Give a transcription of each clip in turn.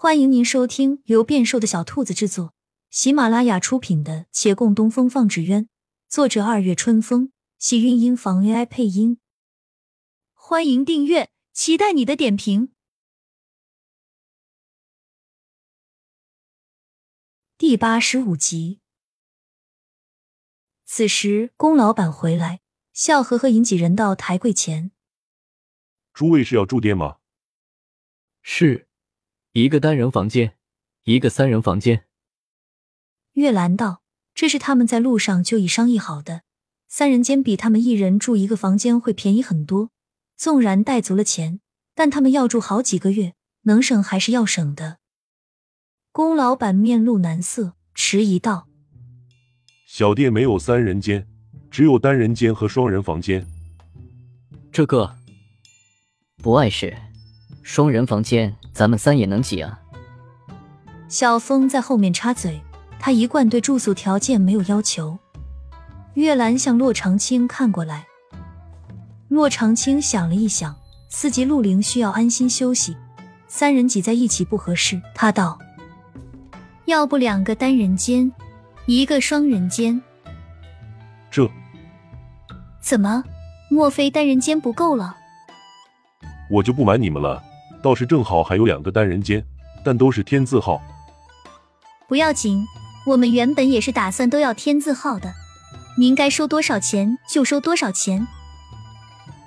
欢迎您收听由变瘦的小兔子制作、喜马拉雅出品的《且共东风放纸鸢》，作者二月春风，喜韵音房 AI 配音。欢迎订阅，期待你的点评。第八十五集。此时，龚老板回来，笑呵呵引几人到台柜前。诸位是要住店吗？是。一个单人房间，一个三人房间。月兰道：“这是他们在路上就已商议好的，三人间比他们一人住一个房间会便宜很多。纵然带足了钱，但他们要住好几个月，能省还是要省的。”龚老板面露难色，迟疑道：“小店没有三人间，只有单人间和双人房间。这个不碍事。”双人房间，咱们三也能挤啊！小峰在后面插嘴，他一贯对住宿条件没有要求。月兰向洛长青看过来，洛长青想了一想，四级陆灵需要安心休息，三人挤在一起不合适。他道：“要不两个单人间，一个双人间？这怎么？莫非单人间不够了？我就不瞒你们了。”倒是正好还有两个单人间，但都是天字号。不要紧，我们原本也是打算都要天字号的。您该收多少钱就收多少钱。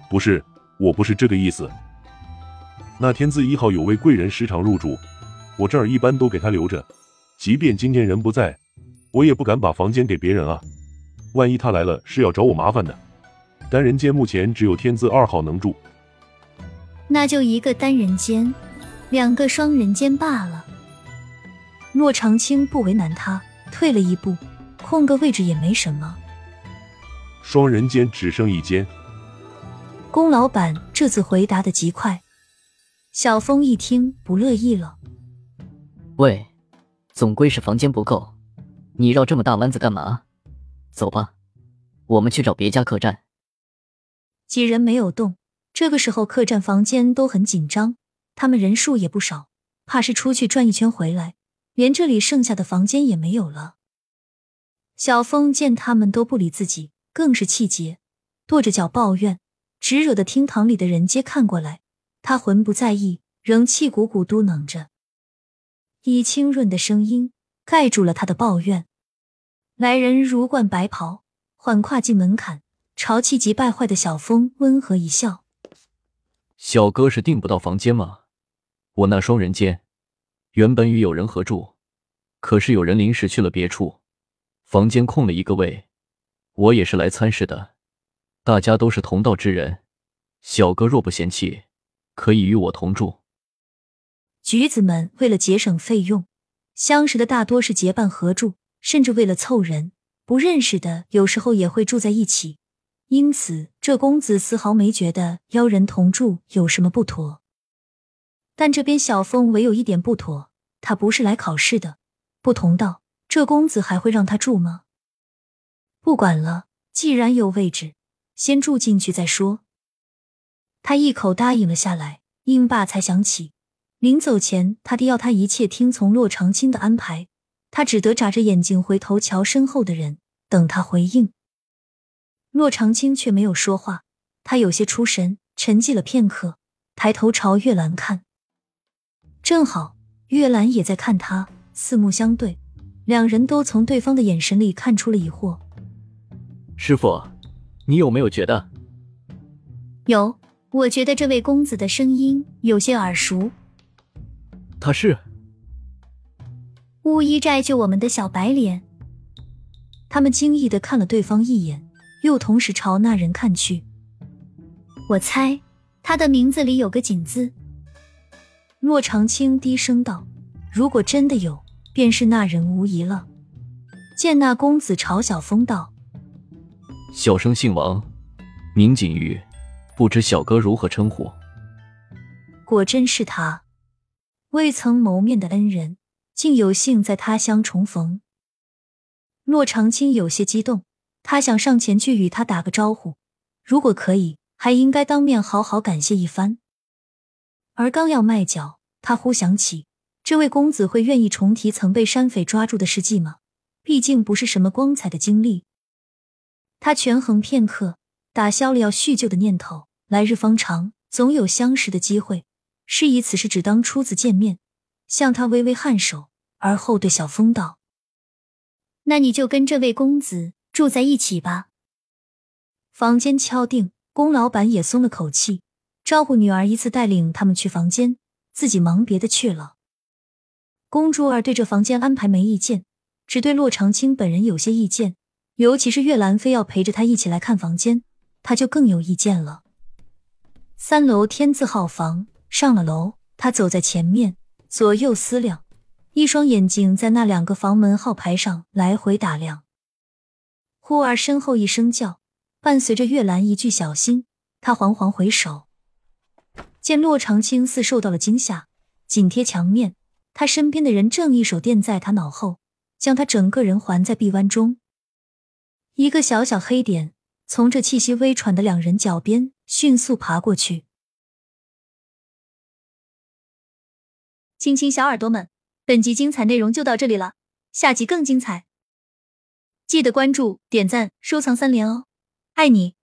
不是，我不是这个意思。那天字一号有位贵人时常入住，我这儿一般都给他留着，即便今天人不在，我也不敢把房间给别人啊。万一他来了是要找我麻烦的。单人间目前只有天字二号能住。那就一个单人间，两个双人间罢了。骆长青不为难他，退了一步，空个位置也没什么。双人间只剩一间。龚老板这次回答的极快，小峰一听不乐意了。喂，总归是房间不够，你绕这么大弯子干嘛？走吧，我们去找别家客栈。几人没有动。这个时候，客栈房间都很紧张，他们人数也不少，怕是出去转一圈回来，连这里剩下的房间也没有了。小峰见他们都不理自己，更是气结，跺着脚抱怨，直惹得厅堂里的人皆看过来。他浑不在意，仍气鼓鼓嘟囔着，以清润的声音盖住了他的抱怨。来人如冠白袍，缓跨进门槛，朝气急败坏的小峰温和一笑。小哥是订不到房间吗？我那双人间原本与有人合住，可是有人临时去了别处，房间空了一个位。我也是来参事的，大家都是同道之人，小哥若不嫌弃，可以与我同住。橘子们为了节省费用，相识的大多是结伴合住，甚至为了凑人，不认识的有时候也会住在一起。因此，这公子丝毫没觉得邀人同住有什么不妥。但这边小峰唯有一点不妥，他不是来考试的。不同道，这公子还会让他住吗？不管了，既然有位置，先住进去再说。他一口答应了下来。英爸才想起，临走前他爹要他一切听从骆长青的安排，他只得眨着眼睛回头瞧身后的人，等他回应。骆长青却没有说话，他有些出神，沉寂了片刻，抬头朝月兰看。正好月兰也在看他，四目相对，两人都从对方的眼神里看出了疑惑。师傅，你有没有觉得？有，我觉得这位公子的声音有些耳熟。他是乌衣寨救我们的小白脸。他们惊异的看了对方一眼。又同时朝那人看去，我猜他的名字里有个“锦”字。骆长青低声道：“如果真的有，便是那人无疑了。”见那公子朝小峰道：“小生姓王，名锦玉，不知小哥如何称呼？”果真是他，未曾谋面的恩人，竟有幸在他乡重逢。骆长青有些激动。他想上前去与他打个招呼，如果可以，还应该当面好好感谢一番。而刚要迈脚，他忽想起这位公子会愿意重提曾被山匪抓住的事迹吗？毕竟不是什么光彩的经历。他权衡片刻，打消了要叙旧的念头。来日方长，总有相识的机会。是以此事只当初次见面，向他微微颔首，而后对小峰道：“那你就跟这位公子住在一起吧。”房间敲定，龚老板也松了口气，招呼女儿依次带领他们去房间，自己忙别的去了。公主儿对这房间安排没意见，只对洛长青本人有些意见，尤其是月兰非要陪着他一起来看房间，他就更有意见了。三楼天字号房。上了楼，他走在前面，左右思量，一双眼睛在那两个房门号牌上来回打量。忽而身后一声叫，伴随着月兰一句“小心”，他缓缓回首，见洛长青似受到了惊吓，紧贴墙面，他身边的人正一手垫在他脑后，将他整个人环在臂弯中。一个小小黑点从这气息微喘的两人脚边迅速爬过去。亲亲小耳朵们，本集精彩内容就到这里了，下集更精彩，记得关注、点赞、收藏三连哦，爱你！